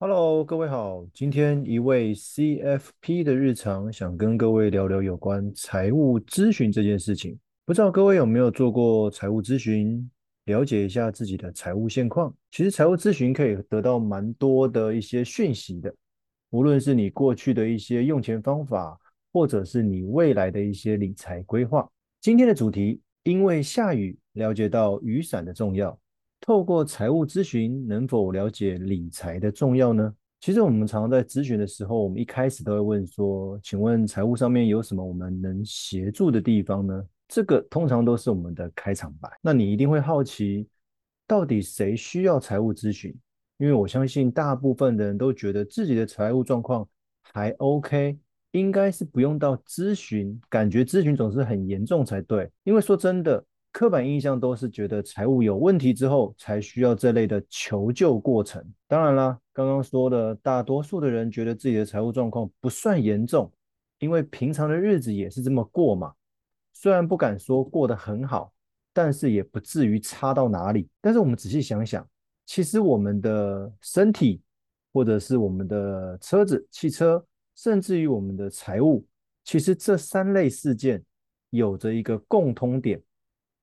Hello，各位好。今天一位 CFP 的日常，想跟各位聊聊有关财务咨询这件事情。不知道各位有没有做过财务咨询，了解一下自己的财务现况？其实财务咨询可以得到蛮多的一些讯息的，无论是你过去的一些用钱方法，或者是你未来的一些理财规划。今天的主题，因为下雨，了解到雨伞的重要。透过财务咨询，能否了解理财的重要呢？其实我们常常在咨询的时候，我们一开始都会问说：“请问财务上面有什么我们能协助的地方呢？”这个通常都是我们的开场白。那你一定会好奇，到底谁需要财务咨询？因为我相信大部分的人都觉得自己的财务状况还 OK，应该是不用到咨询，感觉咨询总是很严重才对。因为说真的。刻板印象都是觉得财务有问题之后才需要这类的求救过程。当然啦，刚刚说的大多数的人觉得自己的财务状况不算严重，因为平常的日子也是这么过嘛。虽然不敢说过得很好，但是也不至于差到哪里。但是我们仔细想想，其实我们的身体，或者是我们的车子、汽车，甚至于我们的财务，其实这三类事件有着一个共通点。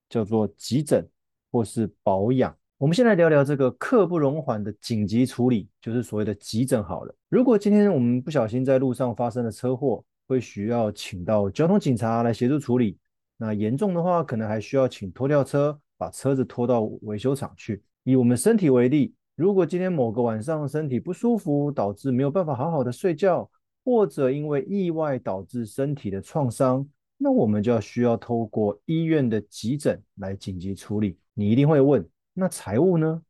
叫做急诊或是保养。我们先来聊聊这个刻不容缓的紧急处理，就是所谓的急诊好了。如果今天我们不小心在路上发生了车祸，会需要请到交通警察来协助处理。那严重的话，可能还需要请拖吊车把车子拖到维修厂去。以我们身体为例，如果今天某个晚上身体不舒服，导致没有办法好好的睡觉，或者因为意外导致身体的创伤。那我们就要需要透过医院的急诊来紧急处理。你一定会问，那财务呢？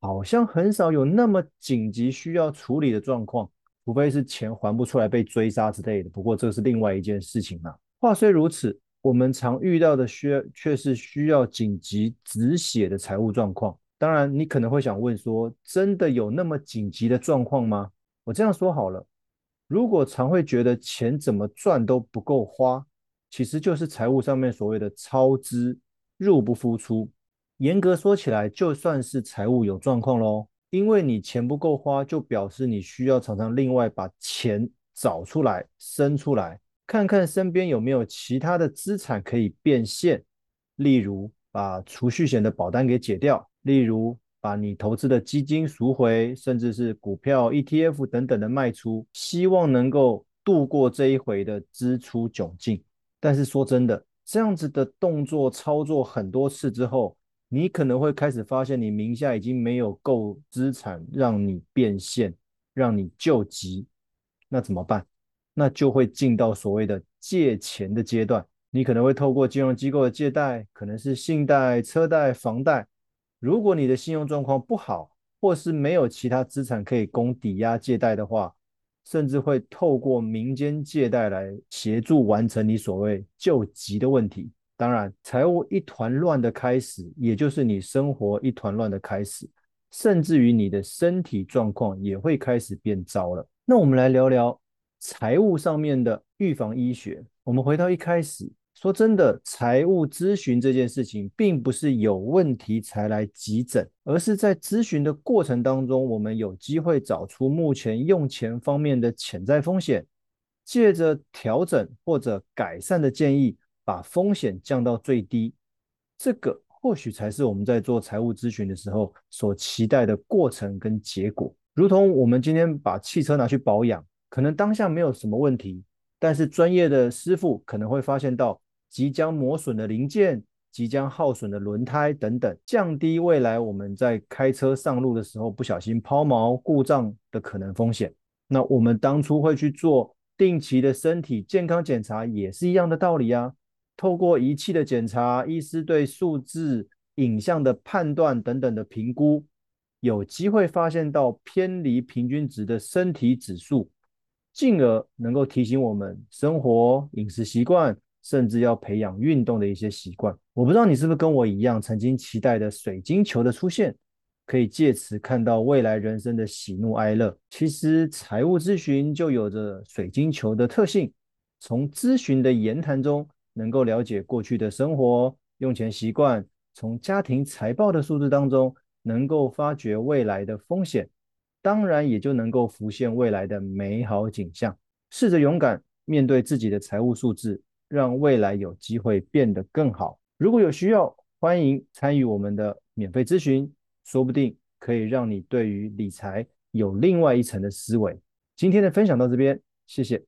好像很少有那么紧急需要处理的状况，除非是钱还不出来被追杀之类的。不过这是另外一件事情啊。话虽如此，我们常遇到的需却是需要紧急止血的财务状况。当然，你可能会想问说，真的有那么紧急的状况吗？我这样说好了，如果常会觉得钱怎么赚都不够花。其实就是财务上面所谓的超支、入不敷出。严格说起来，就算是财务有状况喽，因为你钱不够花，就表示你需要常常另外把钱找出来、生出来，看看身边有没有其他的资产可以变现。例如，把储蓄险的保单给解掉；例如，把你投资的基金赎回，甚至是股票、ETF 等等的卖出，希望能够度过这一回的支出窘境。但是说真的，这样子的动作操作很多次之后，你可能会开始发现，你名下已经没有够资产让你变现，让你救急。那怎么办？那就会进到所谓的借钱的阶段。你可能会透过金融机构的借贷，可能是信贷、车贷、房贷。如果你的信用状况不好，或是没有其他资产可以供抵押借贷的话，甚至会透过民间借贷来协助完成你所谓救急的问题。当然，财务一团乱的开始，也就是你生活一团乱的开始，甚至于你的身体状况也会开始变糟了。那我们来聊聊财务上面的预防医学。我们回到一开始。说真的，财务咨询这件事情，并不是有问题才来急诊，而是在咨询的过程当中，我们有机会找出目前用钱方面的潜在风险，借着调整或者改善的建议，把风险降到最低。这个或许才是我们在做财务咨询的时候所期待的过程跟结果。如同我们今天把汽车拿去保养，可能当下没有什么问题，但是专业的师傅可能会发现到。即将磨损的零件、即将耗损的轮胎等等，降低未来我们在开车上路的时候不小心抛锚故障的可能风险。那我们当初会去做定期的身体健康检查，也是一样的道理啊。透过仪器的检查、医师对数字、影像的判断等等的评估，有机会发现到偏离平均值的身体指数，进而能够提醒我们生活饮食习惯。甚至要培养运动的一些习惯。我不知道你是不是跟我一样，曾经期待的水晶球的出现，可以借此看到未来人生的喜怒哀乐。其实财务咨询就有着水晶球的特性，从咨询的言谈中能够了解过去的生活用钱习惯，从家庭财报的数字当中能够发掘未来的风险。当然也就能够浮现未来的美好景象。试着勇敢面对自己的财务数字，让未来有机会变得更好。如果有需要，欢迎参与我们的免费咨询，说不定可以让你对于理财有另外一层的思维。今天的分享到这边，谢谢。